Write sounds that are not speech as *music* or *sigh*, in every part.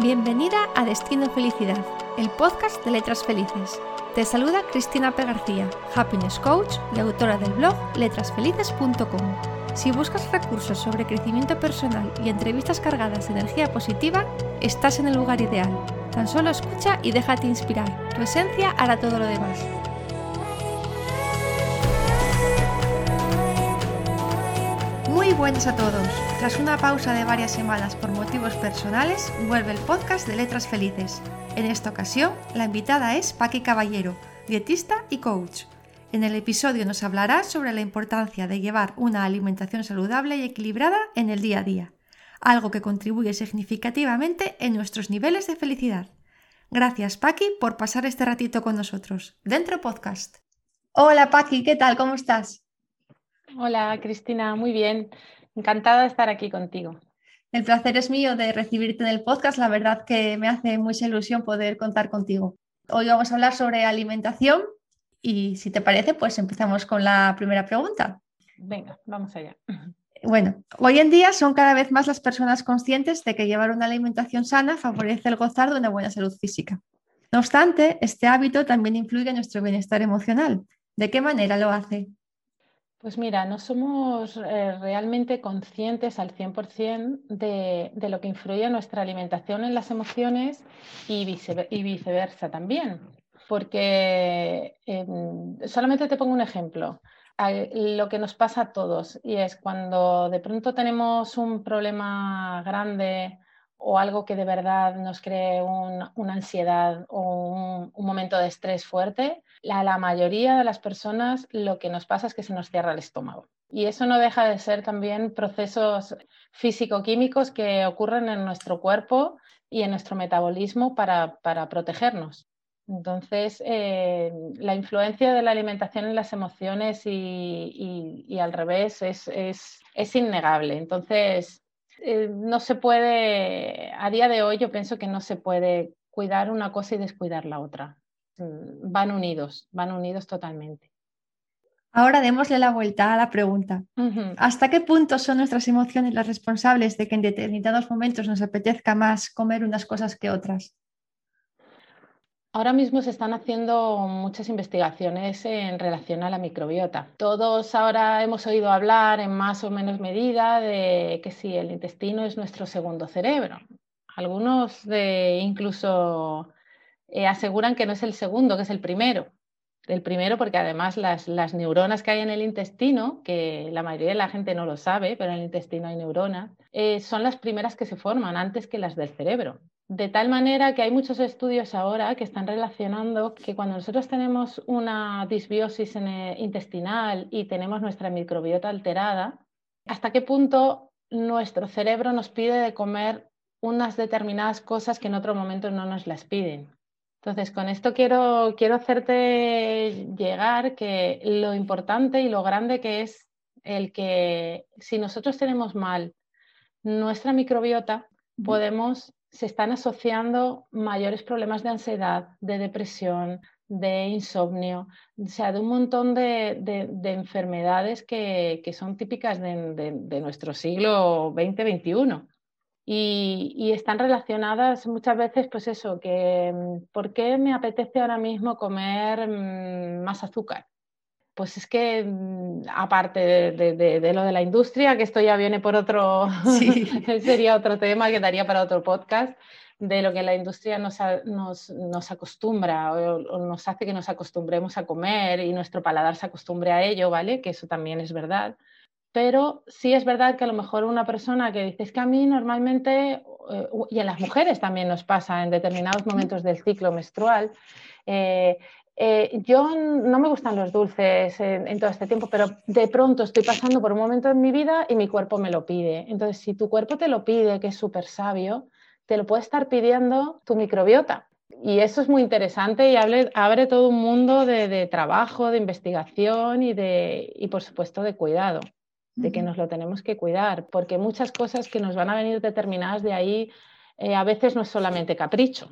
Bienvenida a Destino Felicidad, el podcast de Letras Felices. Te saluda Cristina P. García, Happiness Coach y autora del blog letrasfelices.com. Si buscas recursos sobre crecimiento personal y entrevistas cargadas de energía positiva, estás en el lugar ideal. Tan solo escucha y déjate inspirar. Tu esencia hará todo lo demás. Buenas a todos. Tras una pausa de varias semanas por motivos personales, vuelve el podcast de Letras Felices. En esta ocasión, la invitada es Paqui Caballero, dietista y coach. En el episodio nos hablará sobre la importancia de llevar una alimentación saludable y equilibrada en el día a día, algo que contribuye significativamente en nuestros niveles de felicidad. Gracias, Paqui, por pasar este ratito con nosotros. Dentro podcast. Hola, Paqui, ¿qué tal? ¿Cómo estás? Hola, Cristina, muy bien. Encantada de estar aquí contigo. El placer es mío de recibirte en el podcast. La verdad que me hace mucha ilusión poder contar contigo. Hoy vamos a hablar sobre alimentación y si te parece, pues empezamos con la primera pregunta. Venga, vamos allá. Bueno, hoy en día son cada vez más las personas conscientes de que llevar una alimentación sana favorece el gozar de una buena salud física. No obstante, este hábito también influye en nuestro bienestar emocional. ¿De qué manera lo hace? Pues mira, no somos eh, realmente conscientes al 100% de, de, lo que influye nuestra alimentación en las emociones y, viceversa también. Porque em, solamente te pongo un ejemplo. Lo que nos pasa a todos y es cuando de pronto tenemos un problema grande o algo que de verdad nos cree una ansiedad o un, momento de estrés fuerte, la, la mayoría de las personas lo que nos pasa es que se nos cierra el estómago. Y eso no deja de ser también procesos físico-químicos que ocurren en nuestro cuerpo y en nuestro metabolismo para, para protegernos. Entonces, eh, la influencia de la alimentación en las emociones y, y, al revés es, es, es, innegable. Entonces, eh, no se puede, a día de hoy yo pienso que no se puede cuidar una cosa y descuidar la otra. Mm, van unidos, van unidos totalmente. Ahora démosle la vuelta a la pregunta. ¿Hasta qué punto son nuestras emociones las responsables de que en determinados momentos nos apetezca más comer unas cosas que otras? Ahora mismo se están haciendo muchas investigaciones en relación a la microbiota. Todos ahora hemos oído hablar en más o menos medida de que si el intestino es nuestro segundo cerebro. Algunos incluso eh, aseguran que no es el segundo, que es el primero. El primero porque además las, las neuronas que hay en el intestino, que la mayoría de la gente no lo sabe, pero en el intestino hay neuronas, eh, son las primeras que se forman antes que las del cerebro. De tal manera que hay muchos estudios ahora que están relacionando que cuando nosotros tenemos una disbiosis intestinal y tenemos nuestra microbiota alterada, hasta qué punto nuestro cerebro nos pide de comer unas determinadas cosas que en otro momento no nos las piden. Entonces, con esto quiero, quiero hacerte llegar que lo importante y lo grande que es el que si nosotros tenemos mal nuestra microbiota, podemos se están asociando mayores problemas de ansiedad, de depresión, de insomnio, o sea, de un montón de, enfermedades que, son típicas de, nuestro siglo XX-XXI. Y, y, están relacionadas muchas veces, pues eso, que mm, ¿por qué me apetece ahora mismo comer mm, más azúcar? Pues es que mm, aparte de, lo de la industria, que esto ya viene por otro, *laughs* sería otro tema que daría para otro podcast, de lo que la industria nos, nos, acostumbra o, nos hace que nos acostumbremos a comer y nuestro paladar se acostumbre a ello, ¿vale? Que eso también es verdad. Pero sí es verdad que a lo mejor una persona que dice es que a mí normalmente, eh, y a las mujeres también nos pasa en determinados momentos del ciclo menstrual, eh, eh, yo no me gustan los dulces en, todo este tiempo, pero de pronto estoy pasando por un momento en mi vida y mi cuerpo me lo pide. Entonces, si tu cuerpo te lo pide, que es súper sabio, te lo puede estar pidiendo tu microbiota. Y eso es muy interesante y abre, todo un mundo de, trabajo, de investigación y, de, y, por supuesto, de cuidado, de que nos lo tenemos que cuidar, porque muchas cosas que nos van a venir determinadas de ahí, eh, a veces no es solamente capricho,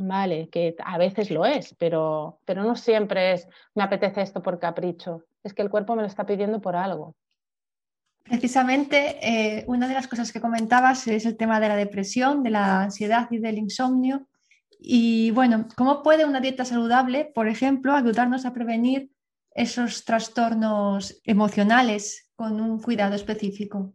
Vale, que a veces lo es, pero, pero no siempre es me apetece esto por capricho. Es que el cuerpo me lo está pidiendo por algo. Precisamente, eh, una de las cosas que comentabas es el tema de la depresión, de la ansiedad y del insomnio. Y bueno, ¿cómo puede una dieta saludable, por ejemplo, ayudarnos a prevenir esos trastornos emocionales con un cuidado específico?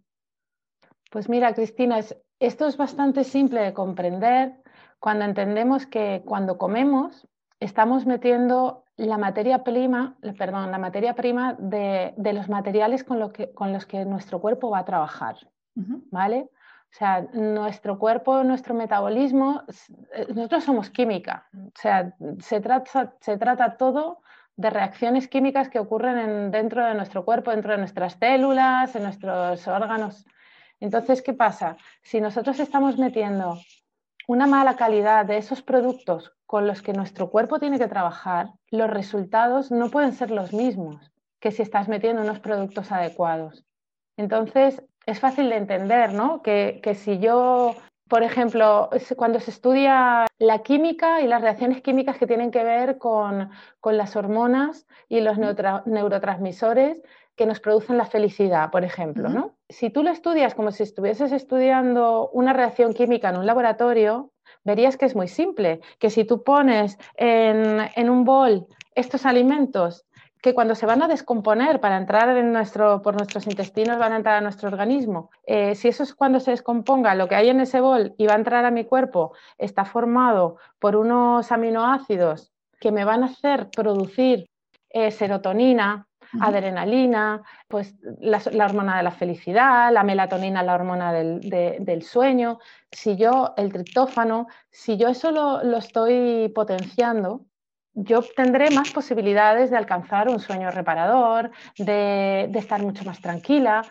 Pues mira, Cristina, esto es bastante simple de comprender cuando entendemos que cuando comemos estamos metiendo la materia prima, perdón, la materia prima de, los materiales con, que, con, los que nuestro cuerpo va a trabajar, ¿vale? O sea, nuestro cuerpo, nuestro metabolismo, eh, nosotros somos química, o sea, se trata, se trata todo de reacciones químicas que ocurren dentro de nuestro cuerpo, dentro de nuestras células, en nuestros órganos. Entonces, ¿qué pasa? Si nosotros estamos metiendo una mala calidad de esos productos con los que nuestro cuerpo tiene que trabajar, los resultados no pueden ser los mismos que si estás metiendo unos productos adecuados. Entonces, es fácil de entender, ¿no? Que, si yo, por ejemplo, cuando se estudia la química y las reacciones químicas que tienen que ver con, con las hormonas y los neurotransmisores, que nos producen la felicidad, por ejemplo. ¿no? Si tú lo estudias como si estuvieses estudiando una reacción química en un laboratorio, verías que es muy simple, que si tú pones en, un bol estos alimentos que cuando se van a descomponer para entrar en nuestro, por nuestros intestinos van a entrar a nuestro organismo. Eh, si eso es cuando se descomponga, lo que hay en ese bol y va a entrar a mi cuerpo está formado por unos aminoácidos que me van a hacer producir eh, serotonina, adrenalina, pues la, hormona de la felicidad, la melatonina, la hormona del, sueño. Si yo, el triptófano, si yo eso lo, estoy potenciando, yo tendré más posibilidades de alcanzar un sueño reparador, de, estar mucho más tranquila.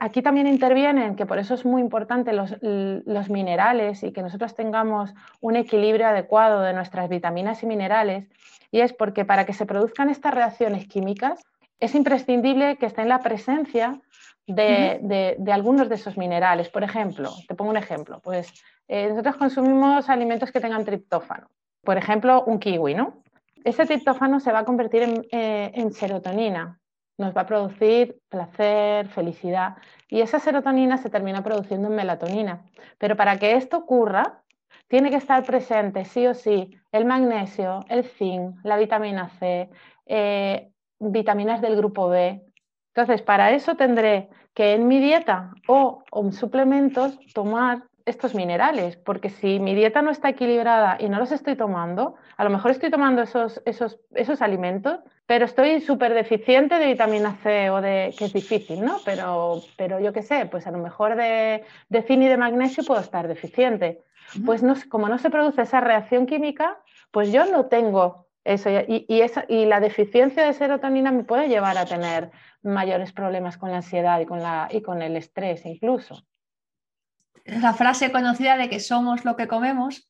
Aquí también intervienen, que por eso es muy importante los, los, minerales y que nosotros tengamos un equilibrio adecuado de nuestras vitaminas y minerales, y es porque para que se produzcan estas reacciones químicas, es imprescindible que esté en la presencia de, algunos de esos minerales. Por ejemplo, te pongo un ejemplo, pues eh, nosotros consumimos alimentos que tengan triptófano. Por ejemplo, un kiwi, ¿no? Ese triptófano se va a convertir en, eh, en serotonina, nos va a producir placer, felicidad y esa serotonina se termina produciendo en melatonina. Pero para que esto ocurra, tiene que estar presente sí o sí el magnesio, el zinc, la vitamina C, eh, vitaminas del grupo B. Entonces, para eso tendré que en mi dieta o en suplementos tomar estos minerales, porque si mi dieta no está equilibrada y no los estoy tomando, a lo mejor estoy tomando esos, esos, esos alimentos, pero estoy súper deficiente de vitamina C o de, que es difícil, ¿no? Pero, pero yo qué sé, pues a lo mejor de, de zinc y de magnesio puedo estar deficiente. Pues no, como no se produce esa reacción química, pues yo no tengo eso, y, y, la deficiencia de serotonina me puede llevar a tener mayores problemas con la ansiedad y con, la, y con el estrés incluso. La frase conocida de que somos lo que comemos.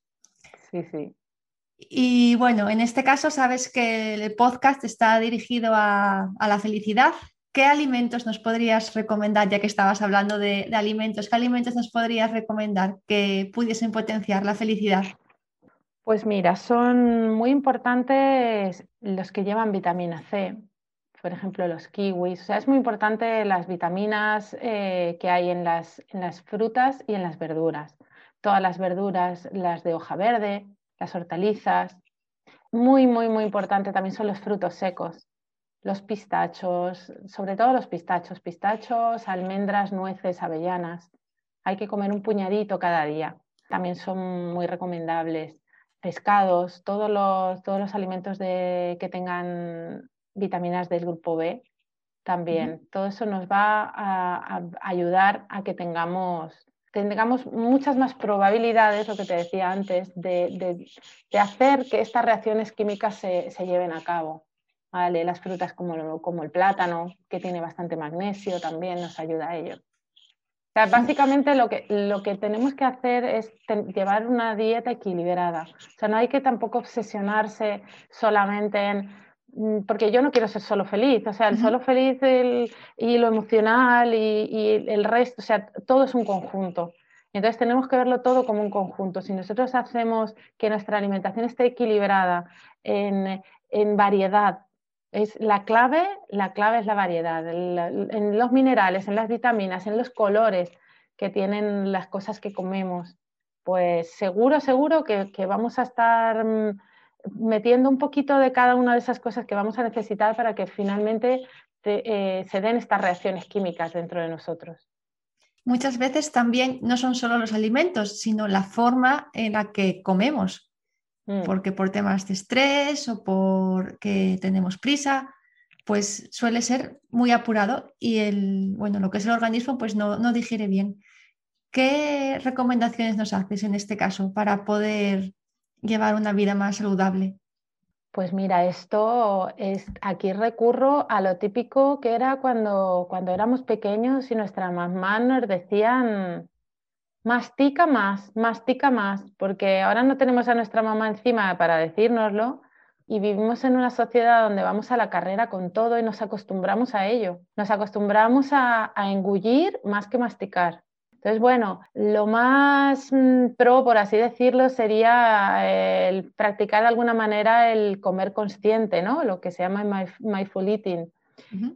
Sí, sí. Y bueno, en este caso sabes que el podcast está dirigido a, la felicidad. ¿Qué alimentos nos podrías recomendar, ya que estabas hablando de, de alimentos? ¿Qué alimentos nos podrías recomendar que pudiesen potenciar la felicidad? Pues mira, son muy importantes los que llevan vitamina C, por ejemplo los kiwis. O sea, es muy importante las vitaminas eh, que hay en las, en las frutas y en las verduras. Todas las verduras, las de hoja verde, las hortalizas. Muy, muy, muy importante también son los frutos secos, los pistachos, sobre todo los pistachos, pistachos, almendras, nueces, avellanas. Hay que comer un puñadito cada día. También son muy recomendables pescados, todos los, todos los alimentos de, que tengan vitaminas del grupo B también. Todo eso nos va a, ayudar a que tengamos, tengamos muchas más probabilidades, lo que te decía antes, de, hacer que estas reacciones químicas se, lleven a cabo. ¿vale? Las frutas como, como el plátano, que tiene bastante magnesio, también nos ayuda a ello básicamente lo que, lo que tenemos que hacer es llevar una dieta equilibrada. O sea, no hay que tampoco obsesionarse solamente en mm, porque yo no quiero ser solo feliz, o sea, el solo feliz y lo emocional y, y, el resto, o sea, todo es un conjunto. Entonces tenemos que verlo todo como un conjunto. Si nosotros hacemos que nuestra alimentación esté equilibrada en, variedad, es la clave, la clave es la variedad, en los minerales, en las vitaminas, en los colores que tienen las cosas que comemos, pues seguro, seguro que, vamos a estar mm, metiendo un poquito de cada una de esas cosas que vamos a necesitar para que finalmente eh, se den estas reacciones químicas dentro de nosotros. Muchas veces también no son solo los alimentos, sino la forma en la que comemos, mm. porque por temas de estrés o porque tenemos prisa, pues suele ser muy apurado y el, bueno, lo que es el organismo pues no, no digiere bien. ¿Qué recomendaciones nos haces en este caso para poder llevar una vida más saludable? Pues mira, esto es, aquí recurro a lo típico que era cuando, cuando éramos pequeños y nuestra mamá nos decían, mastica más, mastica más, porque ahora no tenemos a nuestra mamá encima para decírnoslo y vivimos en una sociedad donde vamos a la carrera con todo y nos acostumbramos a ello. Nos acostumbramos a, a engullir más que masticar. Entonces, bueno, lo más mm, pro, por así decirlo, sería el practicar de alguna manera el comer consciente, ¿no? Lo que se llama mindful eating,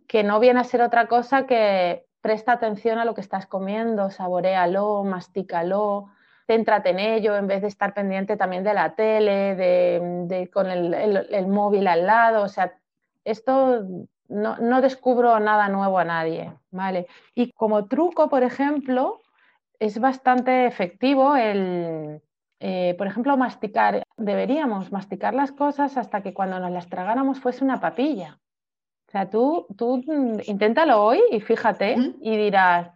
que no viene a ser otra cosa que presta atención a lo que estás comiendo, saborealo, mastícalo, céntrate en ello en vez de estar pendiente también de la tele, de, con el, móvil al lado. O sea, esto no, no, descubro nada nuevo a nadie, ¿vale? Y como truco, por ejemplo, es bastante efectivo el, eh, por ejemplo, masticar. Deberíamos masticar las cosas hasta que cuando nos las tragáramos fuese una papilla. O sea, tú, tú mm, inténtalo hoy y fíjate y dirás,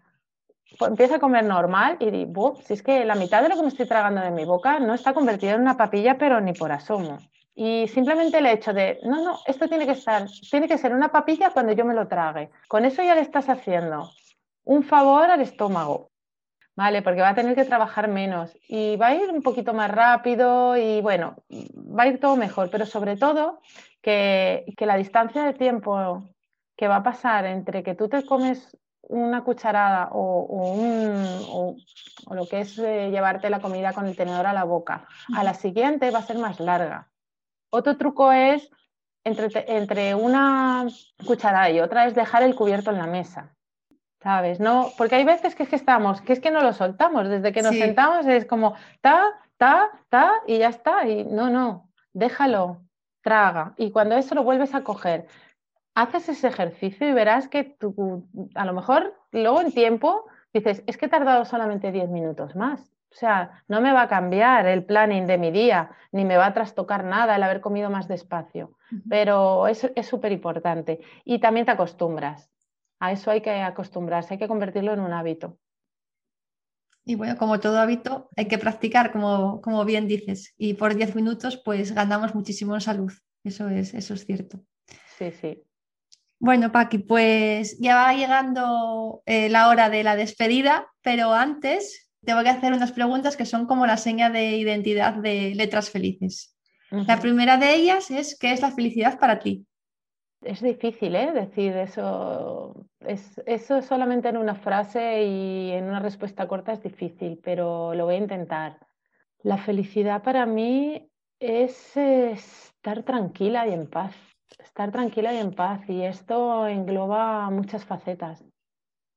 pues empieza a comer normal y di, si es que la mitad de lo que me estoy tragando de mi boca no está convertido en una papilla, pero ni por asomo. Y simplemente el hecho de, no, no, esto tiene que estar, tiene que ser una papilla cuando yo me lo trague. Con eso ya le estás haciendo un favor al estómago. ¿Vale? Porque va a tener que trabajar menos y va a ir un poquito más rápido y bueno, va a ir todo mejor, pero sobre todo que, la distancia de tiempo que va a pasar entre que tú te comes una cucharada o, lo que es eh, llevarte la comida con el tenedor a la boca, a la siguiente va a ser más larga. Otro truco es entre, entre una cucharada y otra es dejar el cubierto en la mesa. ¿Sabes? No, porque hay veces que es que estamos, que es que no lo soltamos, desde que nos sentamos es como ta, ta, ta y ya está, y no, no, déjalo, traga, y cuando eso lo vuelves a coger, haces ese ejercicio y verás que tú, a lo mejor luego en tiempo dices, es que he tardado solamente 10 minutos más. O sea, no me va a cambiar el planning de mi día, ni me va a trastocar nada el haber comido más despacio, pero es súper importante. Y también te acostumbras a eso hay que acostumbrarse, hay que convertirlo en un hábito. Y bueno, como todo hábito, hay que practicar, como, como bien dices. Y por 10 minutos, pues ganamos muchísimo en salud. Eso es, eso es cierto. Sí, sí. Bueno, Paqui, pues ya va llegando eh, la hora de la despedida, pero antes te voy a hacer unas preguntas que son como la seña de identidad de Letras Felices. La primera de ellas es, ¿qué es la felicidad para ti? Es difícil, ¿eh? Decir eso. Es, eso solamente en una frase y en una respuesta corta es difícil, pero lo voy a intentar. La felicidad para mí es estar tranquila y en paz. Estar tranquila y en paz. Y esto engloba muchas facetas.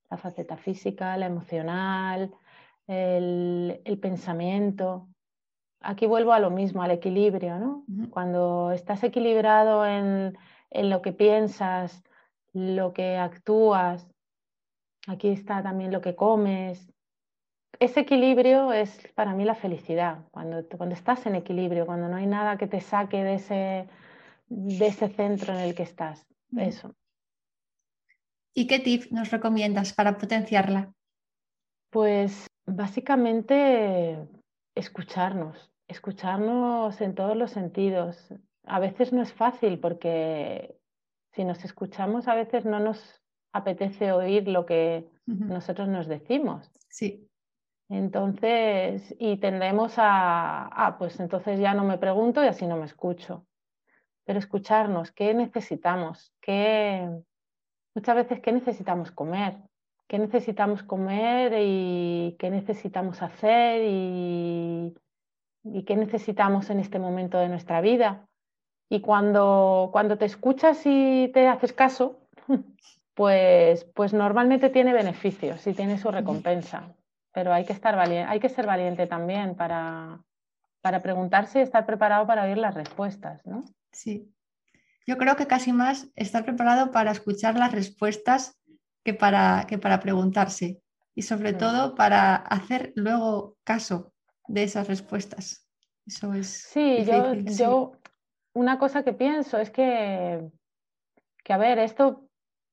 La faceta física, la emocional, el, el pensamiento. Aquí vuelvo a lo mismo, al equilibrio, ¿no? Cuando estás equilibrado en en lo que piensas, lo que actúas. Aquí está también lo que comes. Ese equilibrio es para mí la felicidad, cuando, cuando estás en equilibrio, cuando no hay nada que te saque de ese, de ese centro en el que estás. Eso. ¿Y qué tip nos recomiendas para potenciarla? Pues básicamente escucharnos, escucharnos en todos los sentidos, a veces no es fácil porque si nos escuchamos a veces no nos apetece oír lo que nosotros nos decimos. Sí. Entonces, y tendemos a, ah, pues entonces ya no me pregunto y así no me escucho. Pero escucharnos, ¿qué necesitamos? ¿Qué, muchas veces, ¿qué necesitamos comer? qué necesitamos comer y qué necesitamos hacer y, y qué necesitamos en este momento de nuestra vida. Y cuando, cuando te escuchas y te haces caso, pues, pues normalmente tiene beneficios y tiene su recompensa. Pero hay que, estar hay que ser valiente también para, para preguntarse y estar preparado para oír las respuestas, ¿no? Sí. Yo creo que casi más estar preparado para escuchar las respuestas que para, que para preguntarse y sobre mm. todo para hacer luego caso de esas respuestas. Eso es. Sí, yo, yo una cosa que pienso es que, que a ver, esto,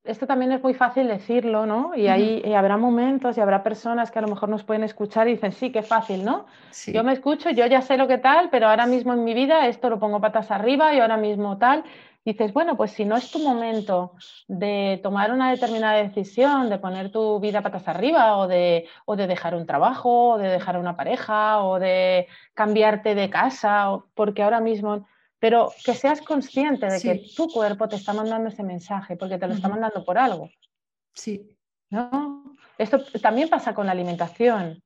esto también es muy fácil decirlo, ¿no? Y ahí habrá momentos y habrá personas que a lo mejor nos pueden escuchar y dicen, sí, qué fácil, ¿no? Yo me escucho, yo ya sé lo que tal, pero ahora mismo en mi vida esto lo pongo patas arriba y ahora mismo tal dices, bueno, pues si no es tu momento de tomar una determinada decisión, de poner tu vida patas arriba o de, o de dejar un trabajo, o de dejar una pareja, o de cambiarte de casa, porque ahora mismo, pero que seas consciente de que tu cuerpo te está mandando ese mensaje, porque te lo está mandando por algo. Sí. ¿No? Esto también pasa con la alimentación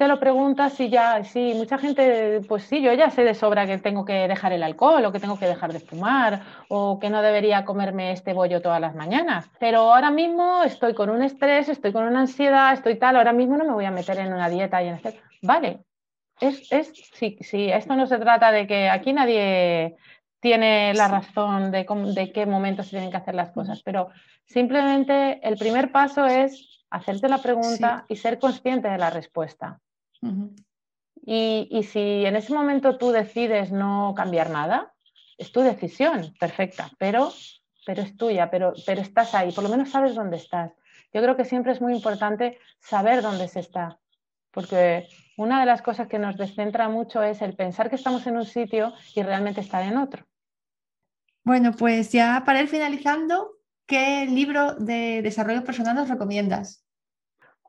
te lo preguntas y ya, sí, mucha gente, pues sí, yo ya sé de sobra que tengo que dejar el alcohol o que tengo que dejar de fumar o que no debería comerme este bollo todas las mañanas. Pero ahora mismo estoy con un estrés, estoy con una ansiedad, estoy tal, ahora mismo no me voy a meter en una dieta y en hacer. Vale, es, es, sí, sí, esto no se trata de que aquí nadie tiene la razón de, de qué momento se tienen que hacer las cosas, pero simplemente el primer paso es hacerte la pregunta y ser consciente de la respuesta. Y, si en ese momento tú decides no cambiar nada, es tu decisión, perfecta, pero, pero es tuya, pero, pero estás ahí, por lo menos sabes dónde estás. Yo creo que siempre es muy importante saber dónde se está, porque una de las cosas que nos descentra mucho es el pensar que estamos en un sitio y realmente estar en otro. Bueno, pues ya para ir finalizando, ¿qué libro de desarrollo personal nos recomiendas?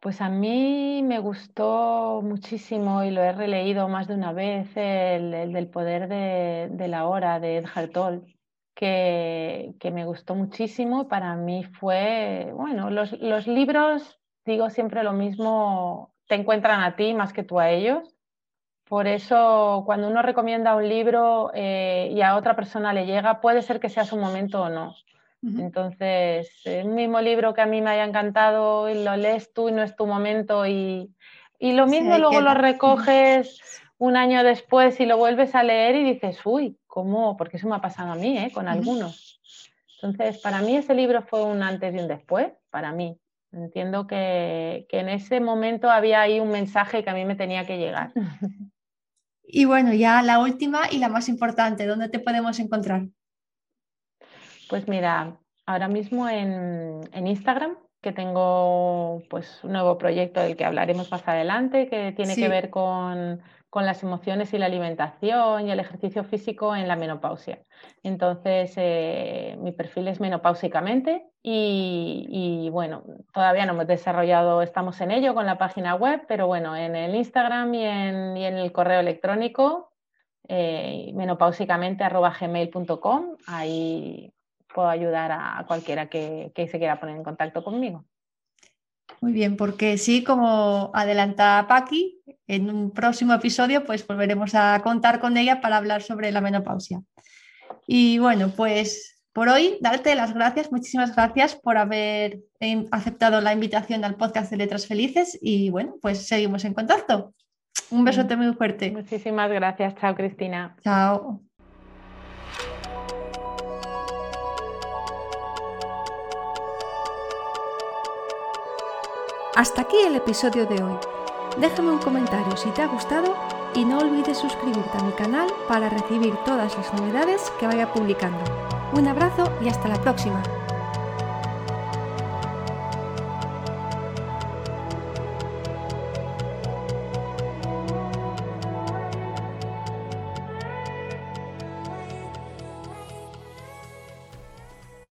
Pues a mí me gustó muchísimo y lo he releído más de una vez el, del poder de, la hora de Edgar Toll, que, me gustó muchísimo. Para mí fue, bueno, los, libros, digo siempre lo mismo, te encuentran a ti más que tú a ellos. Por eso, cuando uno recomienda un libro eh, y a otra persona le llega, puede ser que sea su momento o no. Entonces, el mismo libro que a mí me haya encantado y lo lees tú y no es tu momento y, lo mismo luego lo recoges un año después y lo vuelves a leer y dices, uy, ¿cómo? Porque eso me ha pasado a mí, ¿eh? con algunos. Entonces, para mí ese libro fue un antes y un después, para mí. Entiendo que, que en ese momento había ahí un mensaje que a mí me tenía que llegar. *laughs* Y bueno, ya la última y la más importante, ¿dónde te podemos encontrar? Pues mira, ahora mismo en, Instagram, que tengo pues un nuevo proyecto del que hablaremos más adelante, que tiene que ver con, las emociones y la alimentación y el ejercicio físico en la menopausia. Entonces, eh, mi perfil es menopáusicamente y, bueno, todavía no hemos desarrollado, estamos en ello con la página web, pero bueno, en el Instagram y en, el correo electrónico eh, ahí puedo ayudar a cualquiera que, se quiera poner en contacto conmigo. Muy bien, porque sí, como adelanta Paqui, en un próximo episodio pues volveremos a contar con ella para hablar sobre la menopausia. Y bueno, pues por hoy darte las gracias, muchísimas gracias por haber aceptado la invitación al podcast de Letras Felices y bueno, pues seguimos en contacto. Un besote muy fuerte. Muchísimas gracias. Chao, Cristina. Chao. Hasta aquí el episodio de hoy. Déjame un comentario si te ha gustado y no olvides suscribirte a mi canal para recibir todas las novedades que vaya publicando. Un abrazo y hasta la próxima.